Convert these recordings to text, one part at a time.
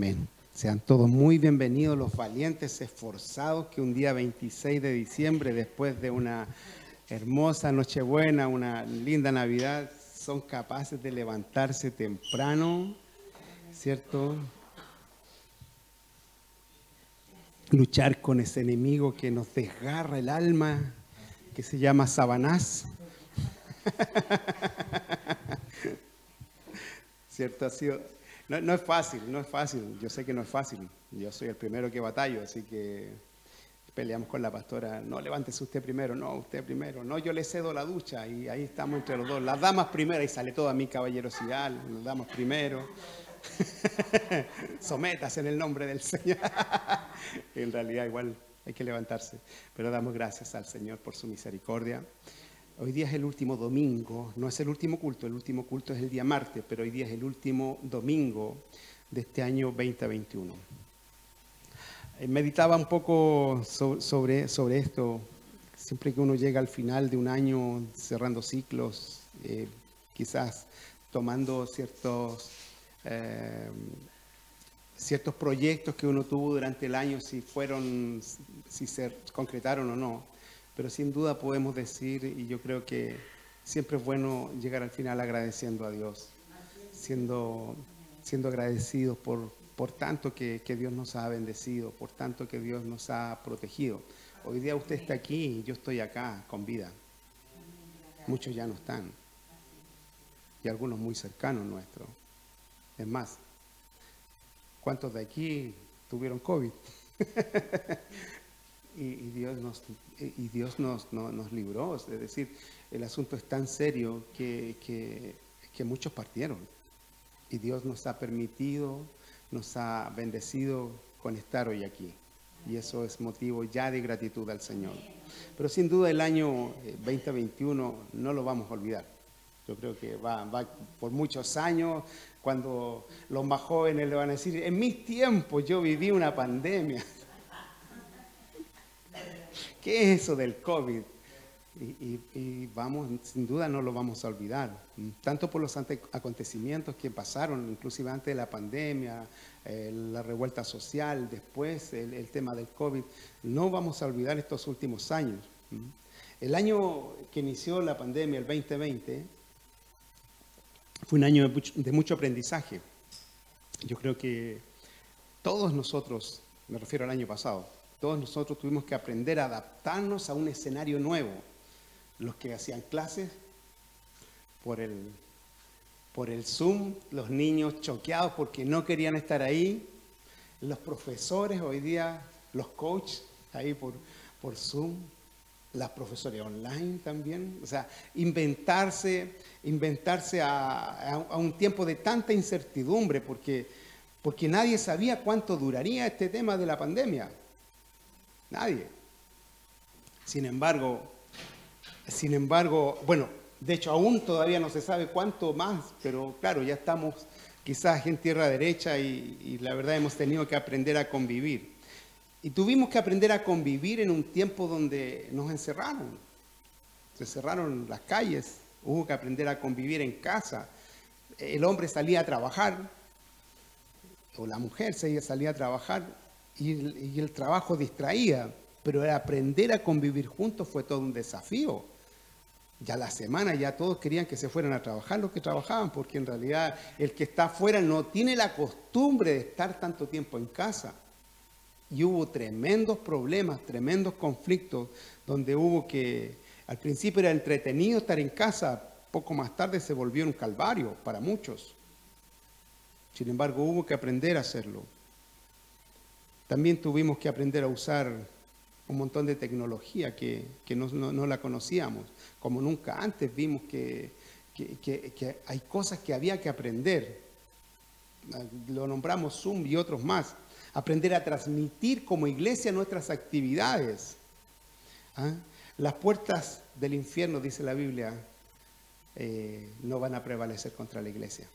Amén. Sean todos muy bienvenidos los valientes, esforzados que un día 26 de diciembre, después de una hermosa Nochebuena, una linda Navidad, son capaces de levantarse temprano, ¿cierto? Luchar con ese enemigo que nos desgarra el alma, que se llama Sabanás. ¿Cierto? Ha sido, no, es fácil, no es fácil. Yo sé que no es fácil. Yo soy el primero que batallo, así que peleamos con la pastora. No, levántese usted primero. No, usted primero. No, yo le cedo la ducha y ahí estamos entre los dos. Las damas primero, y sale toda mi caballerosidad. Las damas primero. Sometas en el nombre del Señor. en realidad igual hay que levantarse. Pero damos gracias al Señor por su misericordia. Hoy día es el último domingo, no es el último culto, el último culto es el día martes, pero hoy día es el último domingo de este año 2021. Eh, meditaba un poco sobre, esto, siempre que uno llega al final de un año cerrando ciclos, eh, quizás tomando ciertos, eh, ciertos proyectos que uno tuvo durante el año, si fueron, si se concretaron o no pero sin duda podemos decir, y yo creo que siempre es bueno llegar al final agradeciendo a Dios, siendo, siendo agradecidos por, por tanto que, Dios nos ha bendecido, por tanto que Dios nos ha protegido. Hoy día usted está aquí y yo estoy acá con vida. Muchos ya no están. Y algunos muy cercanos nuestros. Es más, ¿cuántos de aquí tuvieron COVID? y, Dios, nos, y Dios nos, nos, libró. Es decir, el asunto es tan serio que, que, muchos partieron. Y Dios nos ha permitido, nos ha bendecido con estar hoy aquí. Y eso es motivo ya de gratitud al Señor. Pero sin duda el año 2021 eh, no lo vamos a olvidar. Yo creo que va, va por muchos años, cuando los más jóvenes le van a decir, en mis tiempos yo viví una pandemia. ¿Qué es eso del COVID? Y, vamos, sin duda no lo vamos a olvidar, tanto por los acontecimientos que pasaron, inclusive antes de la pandemia, eh, la revuelta social, después el, tema del COVID, no vamos a olvidar estos últimos años. El año que inició la pandemia, el 2020, fue un año de mucho aprendizaje. Yo creo que todos nosotros, me refiero al año pasado, todos nosotros tuvimos que aprender a adaptarnos a un escenario nuevo. Los que hacían clases por el, por el Zoom, los niños choqueados porque no querían estar ahí, los profesores hoy día, los coaches ahí por, por Zoom, las profesores online también, o sea, inventarse, inventarse a, a, un tiempo de tanta incertidumbre porque, porque nadie sabía cuánto duraría este tema de la pandemia. Nadie. Sin embargo, sin embargo, bueno, de hecho aún todavía no se sabe cuánto más, pero claro, ya estamos quizás en tierra derecha y, la verdad hemos tenido que aprender a convivir. Y tuvimos que aprender a convivir en un tiempo donde nos encerraron. Se cerraron las calles, hubo que aprender a convivir en casa. El hombre salía a trabajar, o la mujer salía a trabajar y el, trabajo distraía, pero aprender a convivir juntos fue todo un desafío. Ya la semana ya todos querían que se fueran a trabajar los que trabajaban, porque en realidad el que está afuera no tiene la costumbre de estar tanto tiempo en casa. Y hubo tremendos problemas, tremendos conflictos, donde hubo que, al principio era entretenido estar en casa, poco más tarde se volvió un calvario para muchos. Sin embargo, hubo que aprender a hacerlo. También tuvimos que aprender a usar un montón de tecnología que, no, la conocíamos, como nunca antes vimos que, hay cosas que había que aprender. Lo nombramos Zoom y otros más. Aprender a transmitir como iglesia nuestras actividades. ¿Ah? Las puertas del infierno, dice la Biblia, eh, no van a prevalecer contra la iglesia.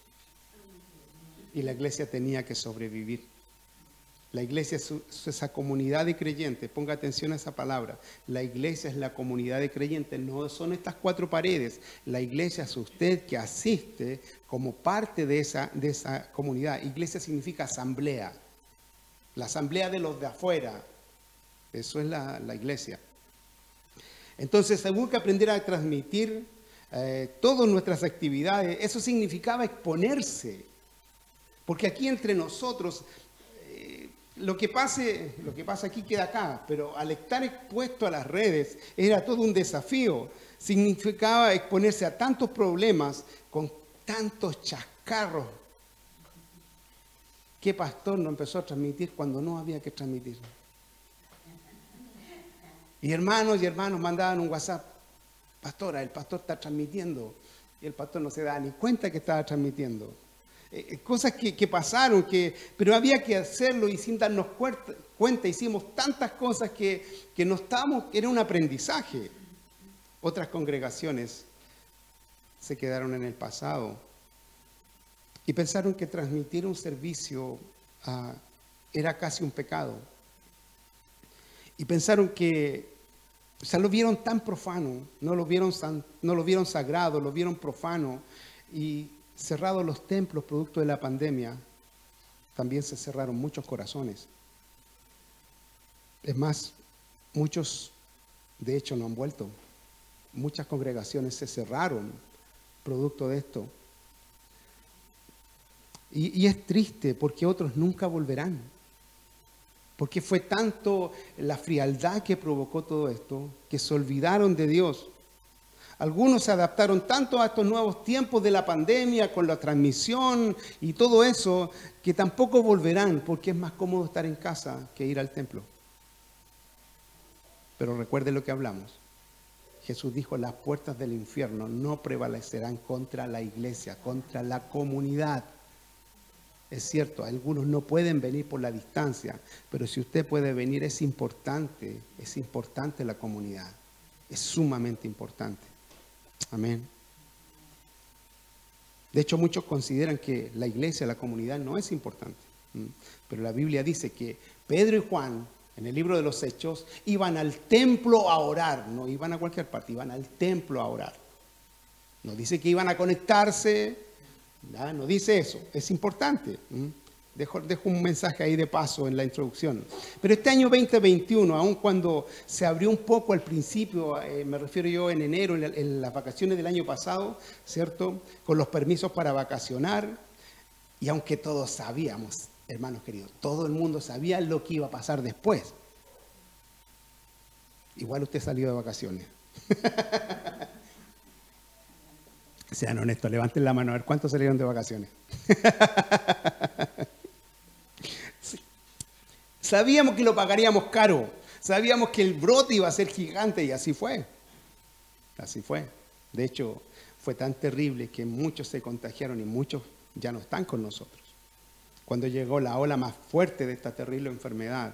Y la iglesia tenía que sobrevivir. La iglesia es esa comunidad de creyentes. Ponga atención a esa palabra. La iglesia es la comunidad de creyentes. No son estas cuatro paredes. La iglesia es usted que asiste como parte de esa, de esa comunidad. Iglesia significa asamblea. La asamblea de los de afuera. Eso es la, iglesia. Entonces, según que aprender a transmitir eh, todas nuestras actividades. Eso significaba exponerse. Porque aquí entre nosotros lo que, pasa aquí queda acá, pero al estar expuesto a las redes era todo un desafío. Significaba exponerse a tantos problemas con tantos chascarros. ¿Qué pastor no empezó a transmitir cuando no había que transmitir? Y hermanos y hermanos mandaban un WhatsApp. Pastora, el pastor está transmitiendo. Y el pastor no se da ni cuenta que estaba transmitiendo. Eh, eh, cosas que, pasaron, que, pero había que hacerlo y sin darnos cuenta, hicimos tantas cosas que, que no estábamos, era un aprendizaje. Otras congregaciones se quedaron en el pasado y pensaron que transmitir un servicio ah, era casi un pecado. Y pensaron que, o sea, lo vieron tan profano, no lo vieron, no lo vieron sagrado, lo vieron profano. Y cerrados los templos producto de la pandemia, también se cerraron muchos corazones. Es más, muchos de hecho no han vuelto. Muchas congregaciones se cerraron producto de esto. Y, y, es triste porque otros nunca volverán. Porque fue tanto la frialdad que provocó todo esto que se olvidaron de Dios algunos se adaptaron tanto a estos nuevos tiempos de la pandemia, con la transmisión y todo eso, que tampoco volverán porque es más cómodo estar en casa que ir al templo. Pero recuerde lo que hablamos. Jesús dijo, las puertas del infierno no prevalecerán contra la iglesia, contra la comunidad. Es cierto, algunos no pueden venir por la distancia, pero si usted puede venir es importante, es importante la comunidad, es sumamente importante. Amén. De hecho, muchos consideran que la iglesia, la comunidad no es importante. Pero la Biblia dice que Pedro y Juan, en el libro de los Hechos, iban al templo a orar. No iban a cualquier parte, iban al templo a orar. No dice que iban a conectarse, no dice eso. Es importante. Dejo, un mensaje ahí de paso en la introducción. Pero este año 2021, aun cuando se abrió un poco al principio, eh, me refiero yo en enero, en, las vacaciones del año pasado, ¿cierto? Con los permisos para vacacionar, y aunque todos sabíamos, hermanos queridos, todo el mundo sabía lo que iba a pasar después. Igual usted salió de vacaciones. Sean honestos, levanten la mano a ver cuántos salieron de vacaciones. Sabíamos que lo pagaríamos caro. Sabíamos que el brote iba a ser gigante y así fue. Así fue. De hecho, fue tan terrible que muchos se contagiaron y muchos ya no están con nosotros. Cuando llegó la ola más fuerte de esta terrible enfermedad,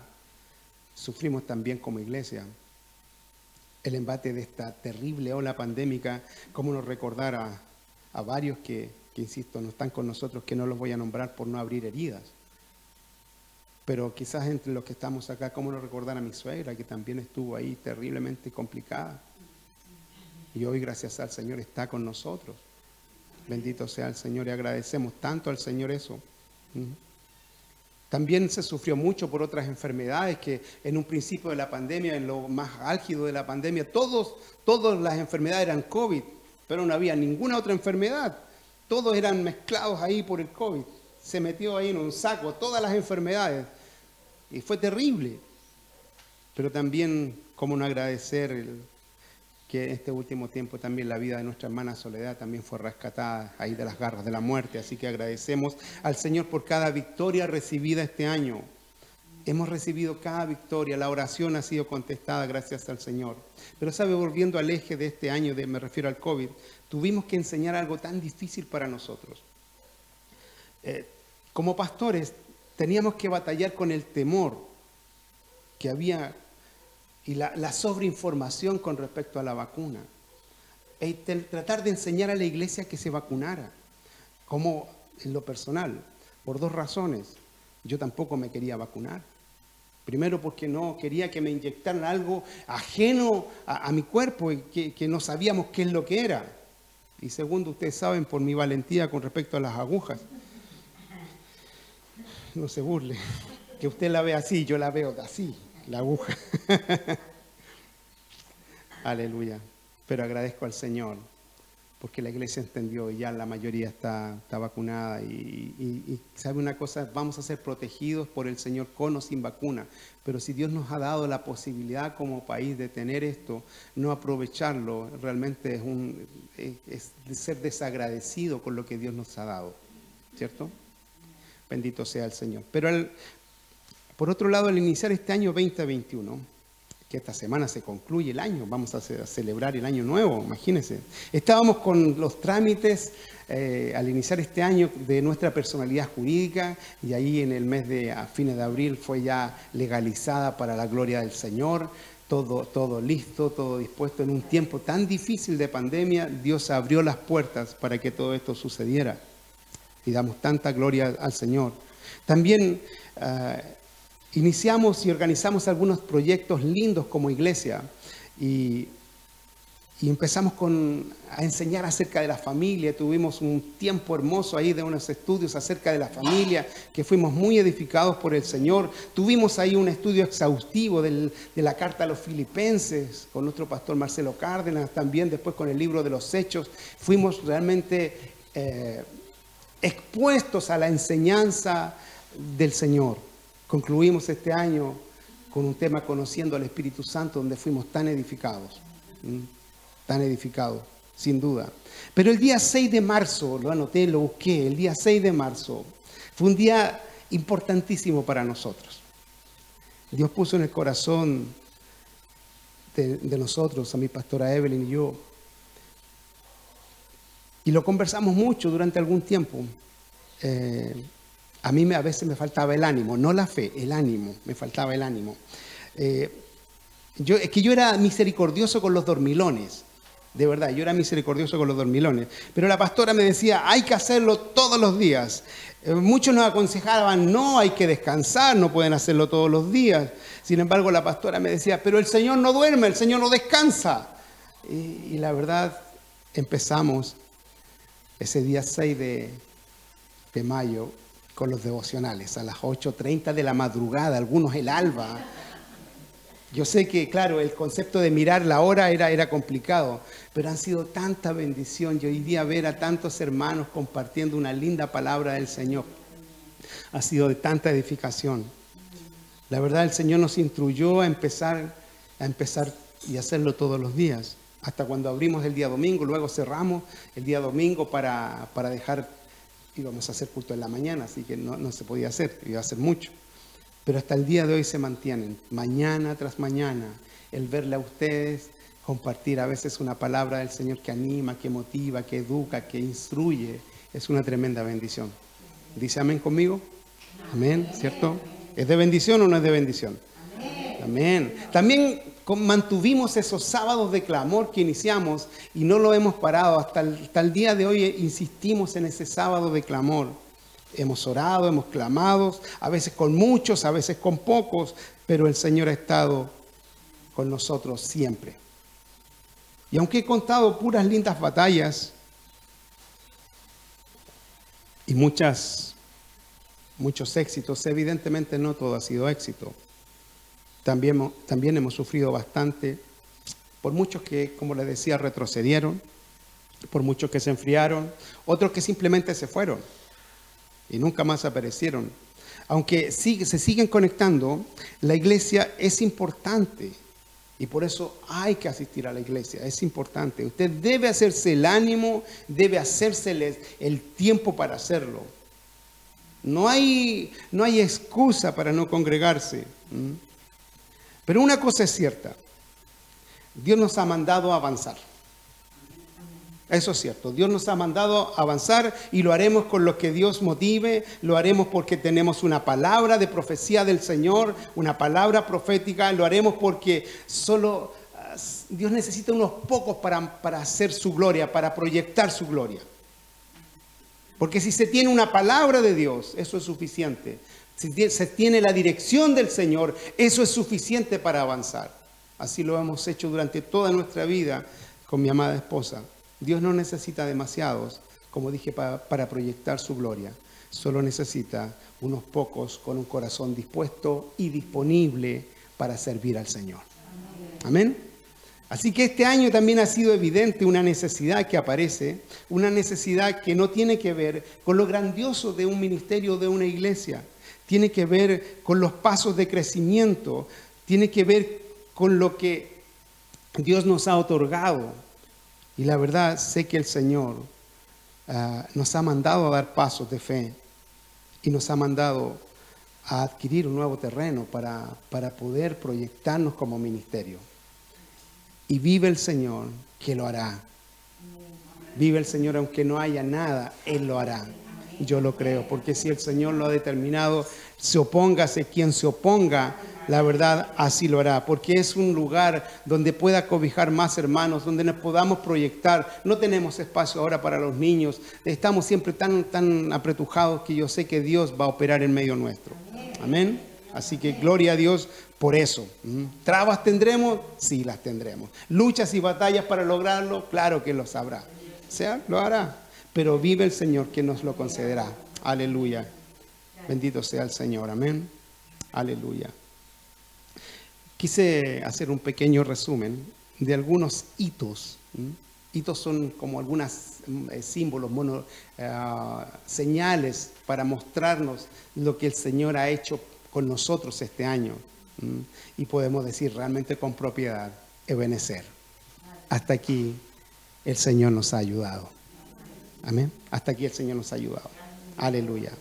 sufrimos también como iglesia el embate de esta terrible ola pandémica, como nos recordar a, a varios que, que, insisto, no están con nosotros, que no los voy a nombrar por no abrir heridas. Pero quizás entre los que estamos acá, ¿cómo no recordar a mi suegra, que también estuvo ahí terriblemente complicada? Y hoy, gracias al Señor, está con nosotros. Bendito sea el Señor y agradecemos tanto al Señor eso. También se sufrió mucho por otras enfermedades que en un principio de la pandemia, en lo más álgido de la pandemia, todos, todas las enfermedades eran COVID, pero no había ninguna otra enfermedad. Todos eran mezclados ahí por el COVID se metió ahí en un saco todas las enfermedades y fue terrible. Pero también, cómo no agradecer que en este último tiempo también la vida de nuestra hermana Soledad también fue rescatada ahí de las garras de la muerte. Así que agradecemos al Señor por cada victoria recibida este año. Hemos recibido cada victoria, la oración ha sido contestada gracias al Señor. Pero sabe, volviendo al eje de este año, de, me refiero al COVID, tuvimos que enseñar algo tan difícil para nosotros. Eh, como pastores teníamos que batallar con el temor que había y la, sobreinformación con respecto a la vacuna. Y tratar de enseñar a la iglesia que se vacunara, como en lo personal, por dos razones. Yo tampoco me quería vacunar. Primero porque no quería que me inyectaran algo ajeno a, mi cuerpo y que, que, no sabíamos qué es lo que era. Y segundo, ustedes saben por mi valentía con respecto a las agujas. No se burle. Que usted la ve así, yo la veo así, la aguja. Aleluya. Pero agradezco al Señor porque la iglesia entendió y ya la mayoría está, está vacunada. Y, sabe una cosa, vamos a ser protegidos por el Señor con o sin vacuna. Pero si Dios nos ha dado la posibilidad como país de tener esto, no aprovecharlo, realmente es, un, es, ser desagradecido con lo que Dios nos ha dado. ¿Cierto? Bendito sea el Señor. Pero por otro lado, al iniciar este año 2021, que esta semana se concluye el año, vamos a, celebrar el año nuevo, imagínense. Estábamos con los trámites eh, al iniciar este año de nuestra personalidad jurídica y ahí en el mes de fines de abril fue ya legalizada para la gloria del Señor. Todo, todo listo, todo dispuesto. En un tiempo tan difícil de pandemia, Dios abrió las puertas para que todo esto sucediera. Y damos tanta gloria al Señor. También eh, iniciamos y organizamos algunos proyectos lindos como iglesia y, empezamos con, a enseñar acerca de la familia. Tuvimos un tiempo hermoso ahí de unos estudios acerca de la familia que fuimos muy edificados por el Señor. Tuvimos ahí un estudio exhaustivo de la carta a los filipenses con nuestro pastor Marcelo Cárdenas, también después con el libro de los Hechos. Fuimos realmente eh, expuestos a la enseñanza del Señor. Concluimos este año con un tema conociendo al Espíritu Santo donde fuimos tan edificados, tan edificados, sin duda. Pero el día 6 de marzo, lo anoté, lo busqué, el día 6 de marzo fue un día importantísimo para nosotros. Dios puso en el corazón de, nosotros, a mi pastora Evelyn y yo, y lo conversamos mucho durante algún tiempo. Eh, a mí a veces me faltaba el ánimo, no la fe, el ánimo, me faltaba el ánimo. Eh, es que yo era misericordioso con los dormilones, de verdad, yo era misericordioso con los dormilones. Pero la pastora me decía, hay que hacerlo todos los días. Eh, muchos nos aconsejaban, no, hay que descansar, no pueden hacerlo todos los días. Sin embargo, la pastora me decía, pero el Señor no duerme, el Señor no descansa. Y, y la verdad, empezamos ese día 6 de, de mayo con los devocionales a las 8.30 de la madrugada, algunos el alba. Yo sé que, claro, el concepto de mirar la hora era, era complicado, pero han sido tanta bendición y hoy día ver a tantos hermanos compartiendo una linda palabra del Señor ha sido de tanta edificación. La verdad, el Señor nos instruyó a empezar, a empezar y hacerlo todos los días, hasta cuando abrimos el día domingo, luego cerramos el día domingo para, para dejar íbamos a hacer culto en la mañana, así que no, se podía hacer, iba a ser mucho. Pero hasta el día de hoy se mantienen, mañana tras mañana, el verle a ustedes, compartir a veces una palabra del Señor que anima, que motiva, que educa, que instruye, es una tremenda bendición. ¿Dice amén conmigo? Amén, ¿cierto? ¿Es de bendición o no es de bendición? Amén. También mantuvimos esos sábados de clamor que iniciamos y no lo hemos parado. Hasta el, día de hoy insistimos en ese sábado de clamor. Hemos orado, hemos clamado, a veces con muchos, a veces con pocos, pero el Señor ha estado con nosotros siempre. Y aunque he contado puras lindas batallas y muchas, muchos éxitos, evidentemente no todo ha sido éxito. También, también hemos sufrido bastante por muchos que, como les decía, retrocedieron, por muchos que se enfriaron, otros que simplemente se fueron y nunca más aparecieron. Aunque se siguen conectando, la iglesia es importante y por eso hay que asistir a la iglesia, es importante. Usted debe hacerse el ánimo, debe hacerse el tiempo para hacerlo. No hay, no hay excusa para no congregarse. Pero una cosa es cierta, Dios nos ha mandado a avanzar. Eso es cierto, Dios nos ha mandado a avanzar y lo haremos con lo que Dios motive, lo haremos porque tenemos una palabra de profecía del Señor, una palabra profética, lo haremos porque solo ah, Dios necesita unos pocos para, para hacer su gloria, para proyectar su gloria. Porque si se tiene una palabra de Dios, eso es suficiente. Si se tiene la dirección del Señor, eso es suficiente para avanzar. Así lo hemos hecho durante toda nuestra vida con mi amada esposa. Dios no necesita demasiados, como dije, para, proyectar su gloria. Solo necesita unos pocos con un corazón dispuesto y disponible para servir al Señor. Amén. Así que este año también ha sido evidente una necesidad que aparece, una necesidad que no tiene que ver con lo grandioso de un ministerio, de una iglesia, tiene que ver con los pasos de crecimiento, tiene que ver con lo que Dios nos ha otorgado. Y la verdad, sé que el Señor ah, nos ha mandado a dar pasos de fe y nos ha mandado a adquirir un nuevo terreno para, para poder proyectarnos como ministerio. Y vive el Señor que lo hará. Vive el Señor aunque no haya nada, Él lo hará. Yo lo creo, porque si el Señor lo ha determinado, se opóngase quien se oponga, la verdad así lo hará, porque es un lugar donde pueda cobijar más hermanos, donde nos podamos proyectar. No tenemos espacio ahora para los niños, estamos siempre tan, tan apretujados que yo sé que Dios va a operar en medio nuestro. Amén. Así que gloria a Dios por eso. ¿Mm? ¿Trabas tendremos? Sí, las tendremos. ¿Luchas y batallas para lograrlo? Claro que lo sabrá. Sea, lo hará. Pero vive el Señor que nos lo concederá. Aleluya. Bendito sea el Señor. Amén. Aleluya. Quise hacer un pequeño resumen de algunos hitos. ¿Mm? Hitos son como algunos eh, símbolos, eh, señales para mostrarnos lo que el Señor ha hecho con nosotros este año. Y podemos decir realmente con propiedad, Ebenecer. Hasta aquí el Señor nos ha ayudado. Amén. Hasta aquí el Señor nos ha ayudado. Aleluya.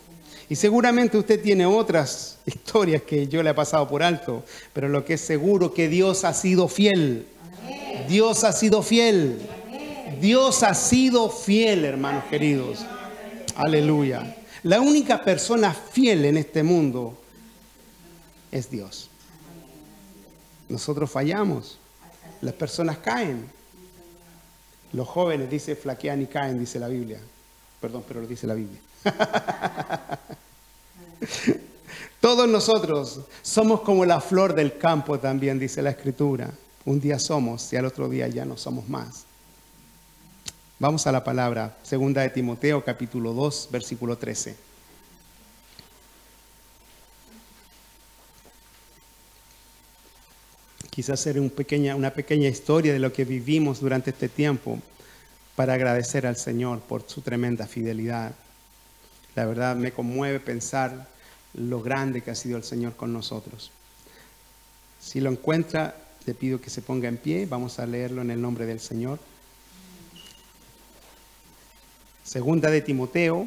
Y seguramente usted tiene otras historias que yo le he pasado por alto, pero lo que es seguro que Dios ha sido fiel. Dios ha sido fiel. Dios ha sido fiel, hermanos queridos. Aleluya. La única persona fiel en este mundo es Dios. Nosotros fallamos. Las personas caen. Los jóvenes, dice, flaquean y caen, dice la Biblia. Perdón, pero lo dice la Biblia. Todos nosotros somos como la flor del campo también, dice la Escritura. Un día somos y al otro día ya no somos más. Vamos a la palabra, segunda de Timoteo, capítulo 2, versículo 13. Quizás hacer una pequeña historia de lo que vivimos durante este tiempo para agradecer al Señor por su tremenda fidelidad. La verdad me conmueve pensar lo grande que ha sido el Señor con nosotros. Si lo encuentra, le pido que se ponga en pie. Vamos a leerlo en el nombre del Señor. Segunda de Timoteo,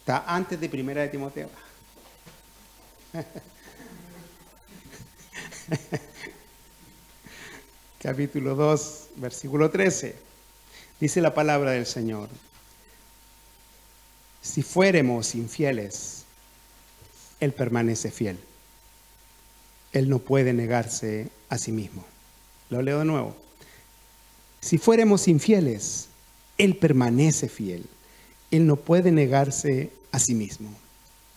está antes de primera de Timoteo. capítulo 2, versículo 13. Dice la palabra del Señor. Si fuéramos infieles, Él permanece fiel. Él no puede negarse a sí mismo. Lo leo de nuevo. Si fuéramos infieles, Él permanece fiel. Él no puede negarse a sí mismo.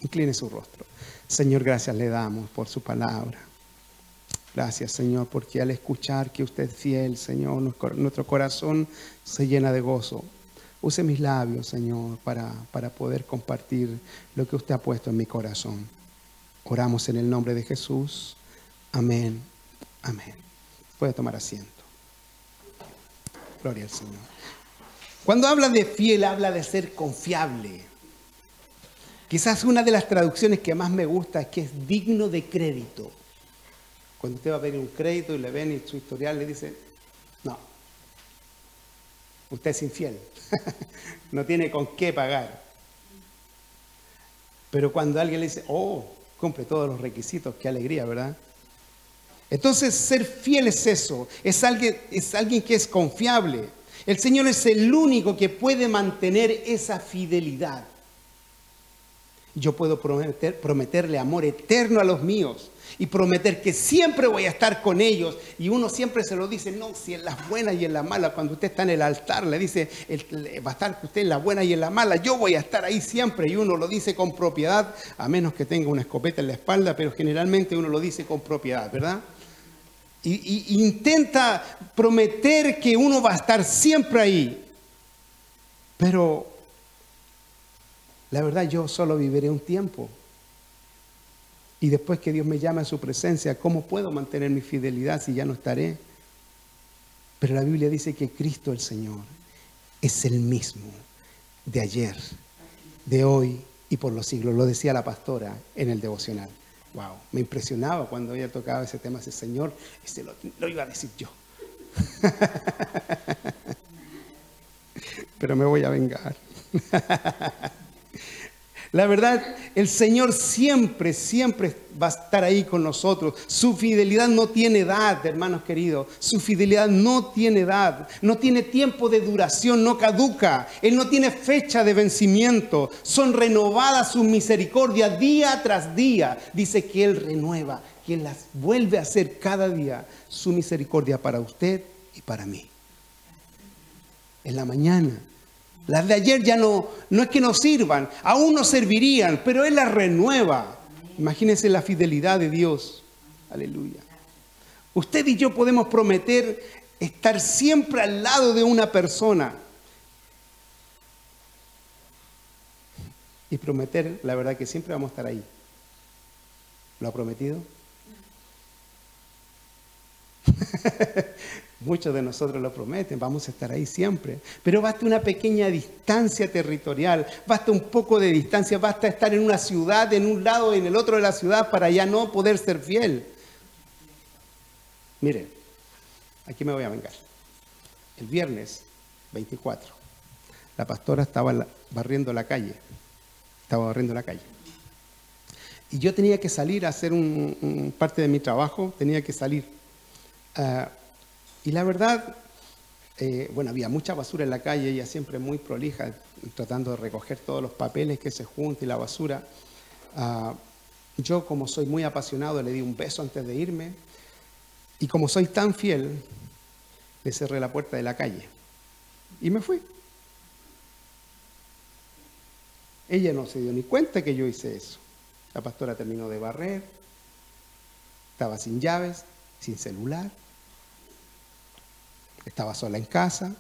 Incline su rostro. Señor, gracias le damos por su palabra. Gracias, Señor, porque al escuchar que usted es fiel, Señor, nuestro corazón se llena de gozo. Use mis labios, Señor, para, para poder compartir lo que usted ha puesto en mi corazón. Oramos en el nombre de Jesús. Amén. Amén. Puede tomar asiento. Gloria al Señor. Cuando habla de fiel, habla de ser confiable. Quizás una de las traducciones que más me gusta es que es digno de crédito. Cuando usted va a pedir un crédito y le ven en su historial, le dice, no, usted es infiel, no tiene con qué pagar. Pero cuando alguien le dice, oh, cumple todos los requisitos, qué alegría, ¿verdad? Entonces, ser fiel es eso, es alguien, es alguien que es confiable. El Señor es el único que puede mantener esa fidelidad. Yo puedo prometer, prometerle amor eterno a los míos y prometer que siempre voy a estar con ellos. Y uno siempre se lo dice, no, si en las buenas y en las malas, cuando usted está en el altar, le dice, va a estar usted en las buenas y en las malas, yo voy a estar ahí siempre. Y uno lo dice con propiedad, a menos que tenga una escopeta en la espalda, pero generalmente uno lo dice con propiedad, ¿verdad? Y intenta prometer que uno va a estar siempre ahí. Pero la verdad yo solo viviré un tiempo. Y después que Dios me llame a su presencia, ¿cómo puedo mantener mi fidelidad si ya no estaré? Pero la Biblia dice que Cristo el Señor es el mismo de ayer, de hoy y por los siglos. Lo decía la pastora en el devocional. Wow, me impresionaba cuando ella tocaba ese tema, ese Señor, ese lo, lo iba a decir yo. Pero me voy a vengar. La verdad, el Señor siempre, siempre va a estar ahí con nosotros. Su fidelidad no tiene edad, hermanos queridos. Su fidelidad no tiene edad, no tiene tiempo de duración, no caduca. Él no tiene fecha de vencimiento. Son renovadas sus misericordias día tras día. Dice que Él renueva, que Él las vuelve a hacer cada día su misericordia para usted y para mí. En la mañana las de ayer ya no, no es que nos sirvan, aún nos servirían, pero Él las renueva. Imagínense la fidelidad de Dios. Aleluya. Usted y yo podemos prometer estar siempre al lado de una persona. Y prometer, la verdad que siempre vamos a estar ahí. ¿Lo ha prometido? Muchos de nosotros lo prometen, vamos a estar ahí siempre. Pero basta una pequeña distancia territorial, basta un poco de distancia, basta estar en una ciudad, en un lado en el otro de la ciudad para ya no poder ser fiel. Miren, aquí me voy a vengar. El viernes 24, la pastora estaba barriendo la calle, estaba barriendo la calle. Y yo tenía que salir a hacer un, parte de mi trabajo, tenía que salir. a y la verdad, eh, bueno, había mucha basura en la calle, ella siempre muy prolija, tratando de recoger todos los papeles que se juntan y la basura. Ah, yo, como soy muy apasionado, le di un beso antes de irme. Y como soy tan fiel, le cerré la puerta de la calle. Y me fui. Ella no se dio ni cuenta que yo hice eso. La pastora terminó de barrer, estaba sin llaves, sin celular. Estaba sola en casa.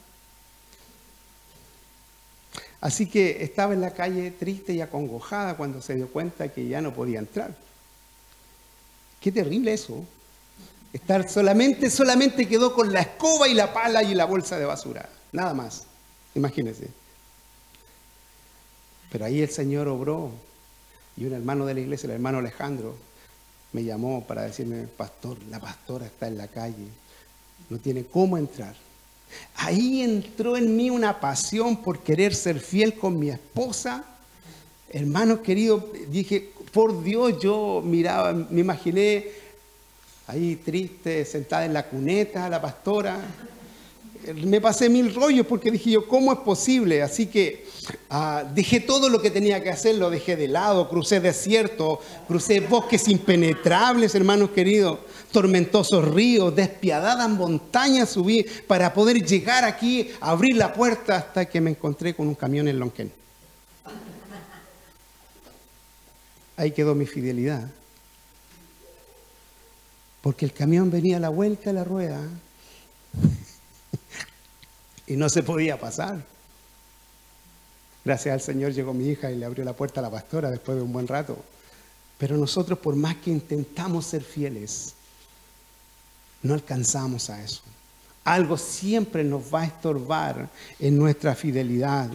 Así que estaba en la calle triste y acongojada cuando se dio cuenta que ya no podía entrar. Qué terrible eso. Estar solamente, solamente quedó con la escoba y la pala y la bolsa de basura. Nada más. Imagínense. Pero ahí el Señor obró. Y un hermano de la iglesia, el hermano Alejandro, me llamó para decirme, pastor, la pastora está en la calle no tiene cómo entrar. Ahí entró en mí una pasión por querer ser fiel con mi esposa. Hermano querido, dije, por Dios, yo miraba, me imaginé ahí triste, sentada en la cuneta, la pastora, me pasé mil rollos porque dije yo, ¿cómo es posible? Así que ah, dejé todo lo que tenía que hacer, lo dejé de lado, crucé desierto, crucé bosques impenetrables, hermanos queridos, tormentosos ríos, despiadadas montañas subí para poder llegar aquí, abrir la puerta hasta que me encontré con un camión en Lonquén. Ahí quedó mi fidelidad. Porque el camión venía a la vuelta de la rueda y no se podía pasar. Gracias al Señor llegó mi hija y le abrió la puerta a la pastora después de un buen rato. Pero nosotros, por más que intentamos ser fieles, no alcanzamos a eso. Algo siempre nos va a estorbar en nuestra fidelidad.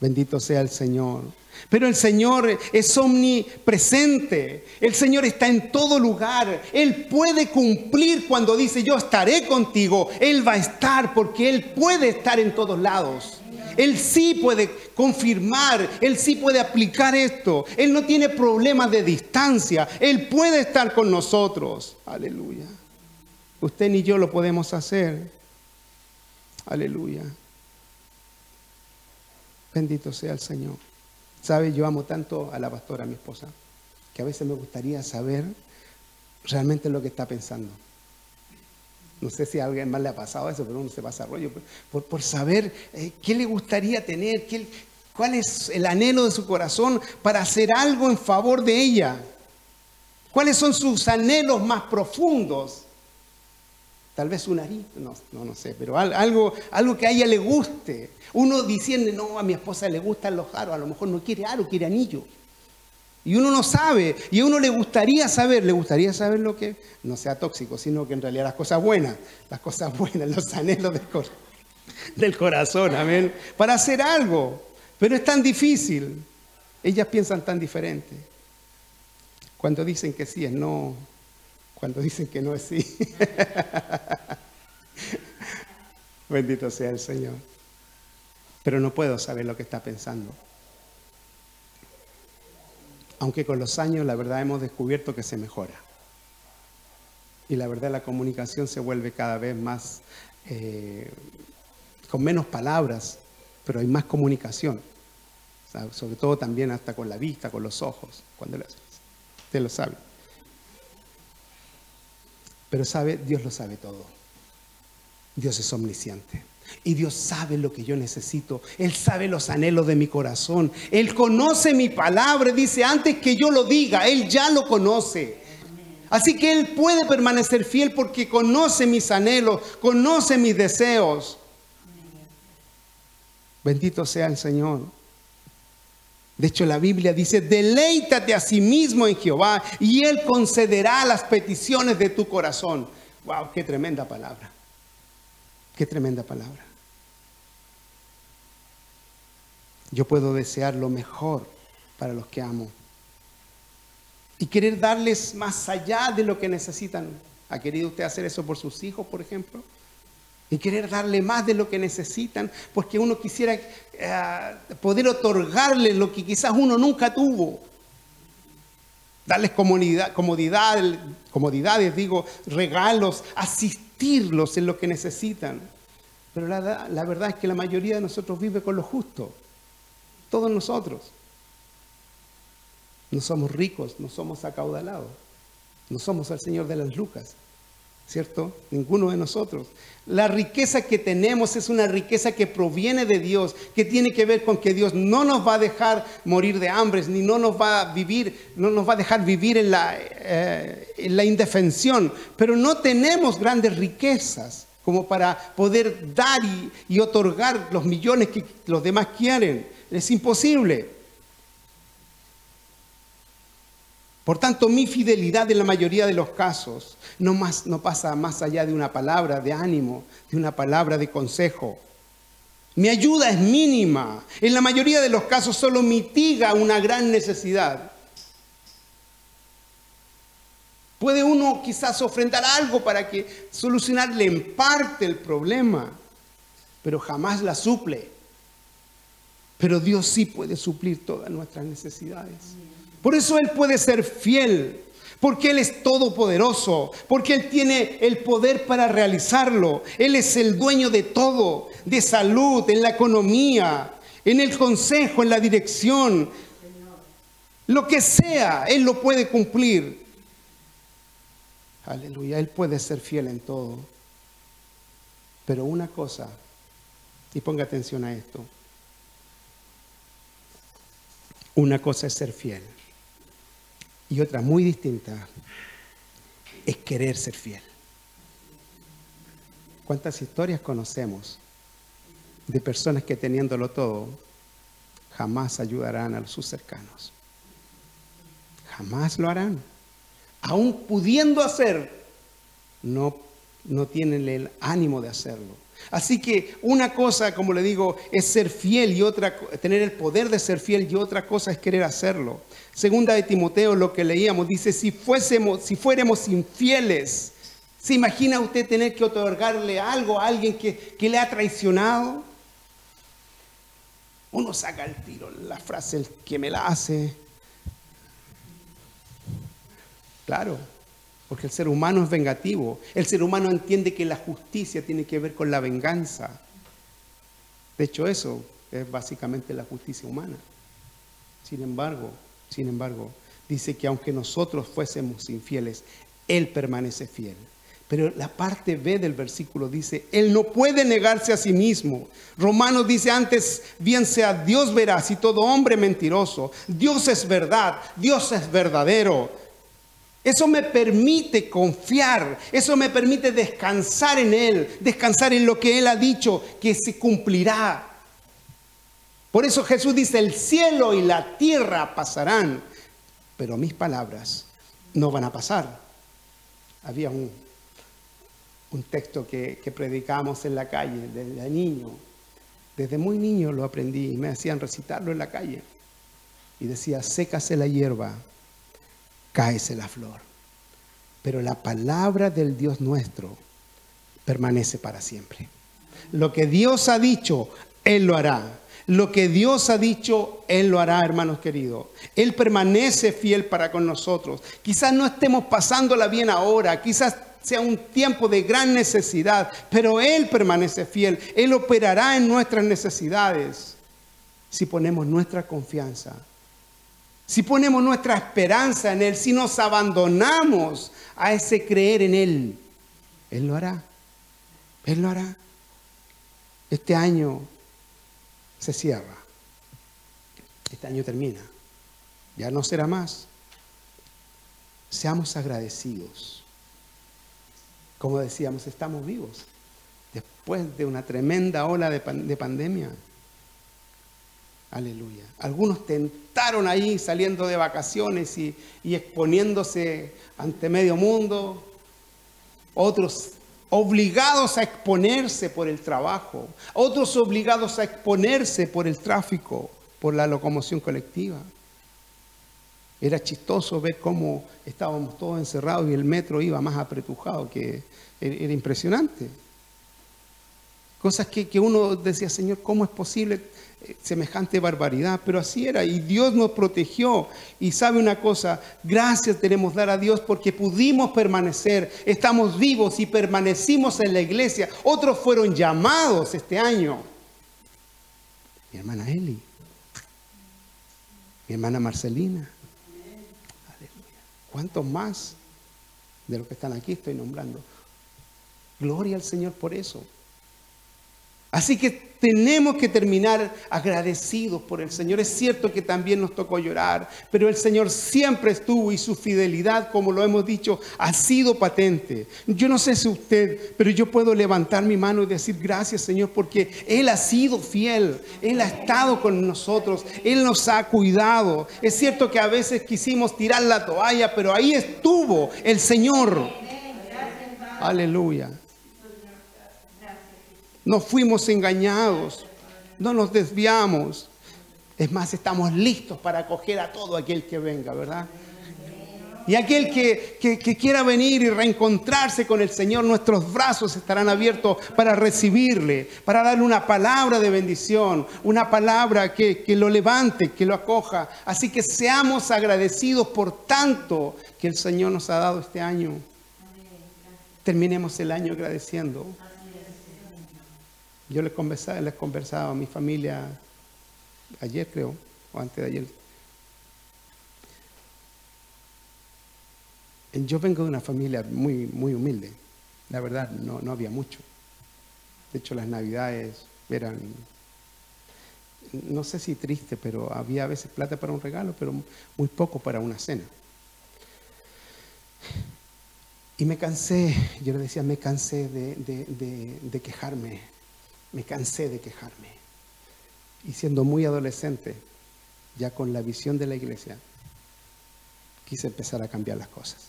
Bendito sea el Señor. Pero el Señor es omnipresente. El Señor está en todo lugar. Él puede cumplir cuando dice yo estaré contigo. Él va a estar porque Él puede estar en todos lados. Él sí puede confirmar, Él sí puede aplicar esto. Él no tiene problemas de distancia. Él puede estar con nosotros. Aleluya. Usted ni yo lo podemos hacer. Aleluya. Bendito sea el Señor. ¿Sabe? Yo amo tanto a la pastora, a mi esposa, que a veces me gustaría saber realmente lo que está pensando. No sé si a alguien más le ha pasado eso, pero uno se pasa rollo por, por saber eh, qué le gustaría tener, qué, cuál es el anhelo de su corazón para hacer algo en favor de ella. ¿Cuáles son sus anhelos más profundos? Tal vez un arito, no, no, no sé, pero algo, algo que a ella le guste. Uno diciendo, no, a mi esposa le gustan los aros, a lo mejor no quiere aro, quiere anillo. Y uno no sabe, y a uno le gustaría saber, le gustaría saber lo que no sea tóxico, sino que en realidad las cosas buenas, las cosas buenas, los anhelos del, del corazón, amén, para hacer algo. Pero es tan difícil, ellas piensan tan diferente. Cuando dicen que sí es no, cuando dicen que no es sí. Bendito sea el Señor. Pero no puedo saber lo que está pensando. Aunque con los años la verdad hemos descubierto que se mejora. Y la verdad la comunicación se vuelve cada vez más, eh, con menos palabras, pero hay más comunicación. sobre todo también hasta con la vista, con los ojos, cuando Usted lo sabe. Pero sabe, Dios lo sabe todo. Dios es omnisciente. Y Dios sabe lo que yo necesito. Él sabe los anhelos de mi corazón. Él conoce mi palabra. Dice, antes que yo lo diga, Él ya lo conoce. Así que Él puede permanecer fiel porque conoce mis anhelos, conoce mis deseos. Bendito sea el Señor. De hecho, la Biblia dice, deleítate a sí mismo en Jehová y Él concederá las peticiones de tu corazón. ¡Wow! ¡Qué tremenda palabra! ¡Qué tremenda palabra! Yo puedo desear lo mejor para los que amo y querer darles más allá de lo que necesitan. ¿Ha querido usted hacer eso por sus hijos, por ejemplo? Y querer darle más de lo que necesitan, porque uno quisiera eh, poder otorgarles lo que quizás uno nunca tuvo. Darles comodidad, comodidad, comodidades, digo, regalos, asistirlos en lo que necesitan. Pero la, la verdad es que la mayoría de nosotros vive con lo justo. Todos nosotros. No somos ricos, no somos acaudalados. No somos el Señor de las Lucas. ¿Cierto? Ninguno de nosotros. La riqueza que tenemos es una riqueza que proviene de Dios, que tiene que ver con que Dios no nos va a dejar morir de hambre, ni no nos va a vivir, no nos va a dejar vivir en la, eh, en la indefensión. Pero no tenemos grandes riquezas como para poder dar y, y otorgar los millones que los demás quieren. Es imposible. Por tanto, mi fidelidad en la mayoría de los casos no, pasa más allá de una palabra de ánimo, de una palabra de consejo. Mi ayuda es mínima. En la mayoría de los casos solo mitiga una gran necesidad. Puede uno quizás ofrendar algo para que solucionarle en parte el problema, pero jamás la suple. Pero Dios sí puede suplir todas nuestras necesidades. Por eso Él puede ser fiel, porque Él es todopoderoso, porque Él tiene el poder para realizarlo. Él es el dueño de todo, de salud, en la economía, en el consejo, en la dirección. Lo que sea, Él lo puede cumplir. Aleluya, Él puede ser fiel en todo. Pero una cosa, y ponga atención a esto, una cosa es ser fiel y otra muy distinta es querer ser fiel. ¿Cuántas historias conocemos de personas que teniéndolo todo jamás ayudarán a sus cercanos? Jamás lo harán. Aún pudiendo hacer, no, no tienen el ánimo de hacerlo. Así que una cosa, como le digo, es ser fiel y otra, tener el poder de ser fiel y otra cosa es querer hacerlo. Segunda de Timoteo, lo que leíamos, dice, si, fuésemos, si fuéramos infieles, ¿se imagina usted tener que otorgarle algo a alguien que, que le ha traicionado? Uno saca el tiro, la frase, el que me la hace. Claro, porque el ser humano es vengativo. El ser humano entiende que la justicia tiene que ver con la venganza. De hecho, eso es básicamente la justicia humana. Sin embargo, sin embargo, dice que aunque nosotros fuésemos infieles, Él permanece fiel. Pero la parte B del versículo dice, Él no puede negarse a sí mismo. Romanos dice antes, bien sea Dios veraz y todo hombre mentiroso. Dios es verdad, Dios es verdadero. Eso me permite confiar, eso me permite descansar en Él, descansar en lo que Él ha dicho que se cumplirá. Por eso Jesús dice, el cielo y la tierra pasarán, pero mis palabras no van a pasar. Había un, un texto que, que predicamos en la calle desde niño. Desde muy niño lo aprendí y me hacían recitarlo en la calle. Y decía, sécase la hierba, cáese la flor. Pero la palabra del Dios nuestro permanece para siempre. Lo que Dios ha dicho, Él lo hará. Lo que Dios ha dicho, Él lo hará, hermanos queridos. Él permanece fiel para con nosotros. Quizás no estemos pasándola bien ahora, quizás sea un tiempo de gran necesidad, pero Él permanece fiel. Él operará en nuestras necesidades si ponemos nuestra confianza, si ponemos nuestra esperanza en Él, si nos abandonamos a ese creer en Él. Él lo hará. Él lo hará. Este año se cierra. Este año termina. Ya no será más. Seamos agradecidos. Como decíamos, estamos vivos. Después de una tremenda ola de, pandemia. Aleluya. Algunos tentaron ahí saliendo de vacaciones y, exponiéndose ante medio mundo. Otros obligados a exponerse por el trabajo, otros obligados a exponerse por el tráfico, por la locomoción colectiva. Era chistoso ver cómo estábamos todos encerrados y el metro iba más apretujado, que era impresionante. Cosas que, que uno decía, Señor, ¿cómo es posible semejante barbaridad, pero así era y Dios nos protegió. Y sabe una cosa, gracias tenemos dar a Dios porque pudimos permanecer, estamos vivos y permanecimos en la iglesia. Otros fueron llamados este año. Mi hermana Eli, mi hermana Marcelina. ¿Cuántos más de los que están aquí estoy nombrando? Gloria al Señor por eso. Así que tenemos que terminar agradecidos por el Señor. Es cierto que también nos tocó llorar, pero el Señor siempre estuvo y su fidelidad, como lo hemos dicho, ha sido patente. Yo no sé si usted, pero yo puedo levantar mi mano y decir gracias Señor porque Él ha sido fiel, Él ha estado con nosotros, Él nos ha cuidado. Es cierto que a veces quisimos tirar la toalla, pero ahí estuvo el Señor. Aleluya no fuimos engañados, no nos desviamos. Es más, estamos listos para acoger a todo aquel que venga, ¿verdad? Y aquel que, que, quiera venir y reencontrarse con el Señor, nuestros brazos estarán abiertos para recibirle, para darle una palabra de bendición, una palabra que, que lo levante, que lo acoja. Así que seamos agradecidos por tanto que el Señor nos ha dado este año. Terminemos el año agradeciendo. Yo les conversaba, les conversaba a mi familia ayer, creo, o antes de ayer. Yo vengo de una familia muy, muy humilde. La verdad, no, no había mucho. De hecho, las navidades eran, no sé si triste, pero había a veces plata para un regalo, pero muy poco para una cena. Y me cansé, yo le decía, me cansé de, de, de quejarme, me cansé de quejarme. Y siendo muy adolescente, ya con la visión de la iglesia, quise empezar a cambiar las cosas.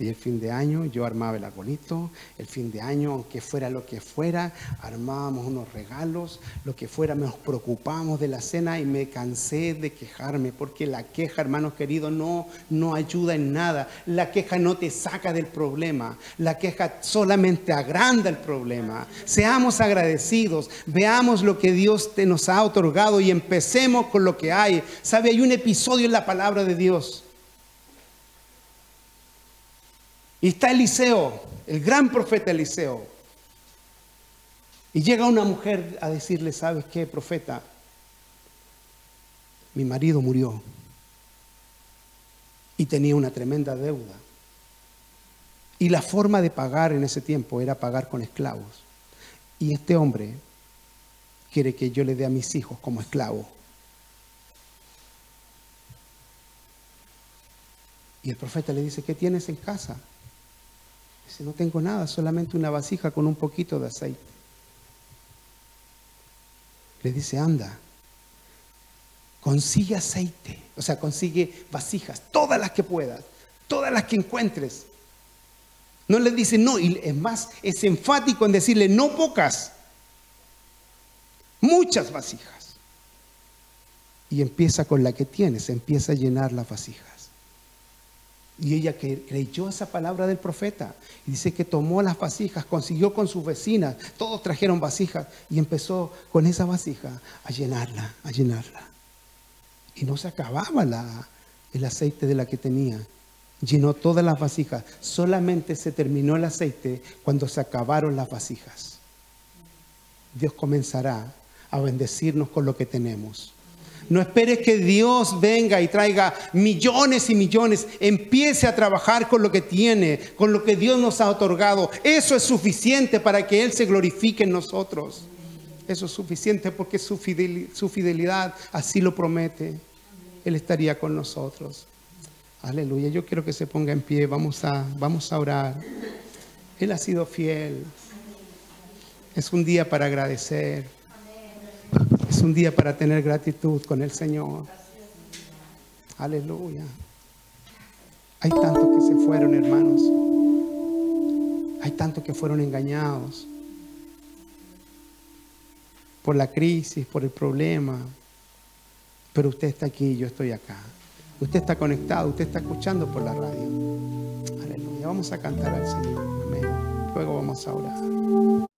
Y el fin de año yo armaba el arbolito, el fin de año, aunque fuera lo que fuera, armábamos unos regalos, lo que fuera, nos preocupábamos de la cena y me cansé de quejarme, porque la queja, hermanos queridos, no, no ayuda en nada. La queja no te saca del problema, la queja solamente agranda el problema. Seamos agradecidos, veamos lo que Dios te nos ha otorgado y empecemos con lo que hay. ¿Sabe? Hay un episodio en la palabra de Dios Y está Eliseo, el gran profeta Eliseo. Y llega una mujer a decirle, ¿sabes qué, profeta? mi marido murió y tenía una tremenda deuda. Y la forma de pagar en ese tiempo era pagar con esclavos. Y este hombre quiere que yo le dé a mis hijos como esclavo. Y el profeta le dice, ¿qué tienes en casa? Dice, no tengo nada, solamente una vasija con un poquito de aceite. Le dice, anda, consigue aceite, o sea, consigue vasijas, todas las que puedas, todas las que encuentres. No le dice no, y es más, es enfático en decirle no pocas, muchas vasijas. Y empieza con la que tienes, empieza a llenar las vasijas. Y ella creyó esa palabra del profeta. Y dice que tomó las vasijas, consiguió con sus vecinas, todos trajeron vasijas y empezó con esa vasija a llenarla, a llenarla. Y no se acababa la, el aceite de la que tenía. Llenó todas las vasijas. Solamente se terminó el aceite cuando se acabaron las vasijas. Dios comenzará a bendecirnos con lo que tenemos. No esperes que Dios venga y traiga millones y millones. Empiece a trabajar con lo que tiene, con lo que Dios nos ha otorgado. Eso es suficiente para que Él se glorifique en nosotros. Eso es suficiente porque su fidelidad, así lo promete. Él estaría con nosotros. Aleluya. Yo quiero que se ponga en pie. Vamos a, vamos a orar. Él ha sido fiel. Es un día para agradecer. Es un día para tener gratitud con el Señor. Aleluya. Hay tantos que se fueron, hermanos. Hay tantos que fueron engañados por la crisis, por el problema. Pero usted está aquí yo estoy acá. Usted está conectado, usted está escuchando por la radio. Aleluya. Vamos a cantar al Señor. Amén. Luego vamos a orar.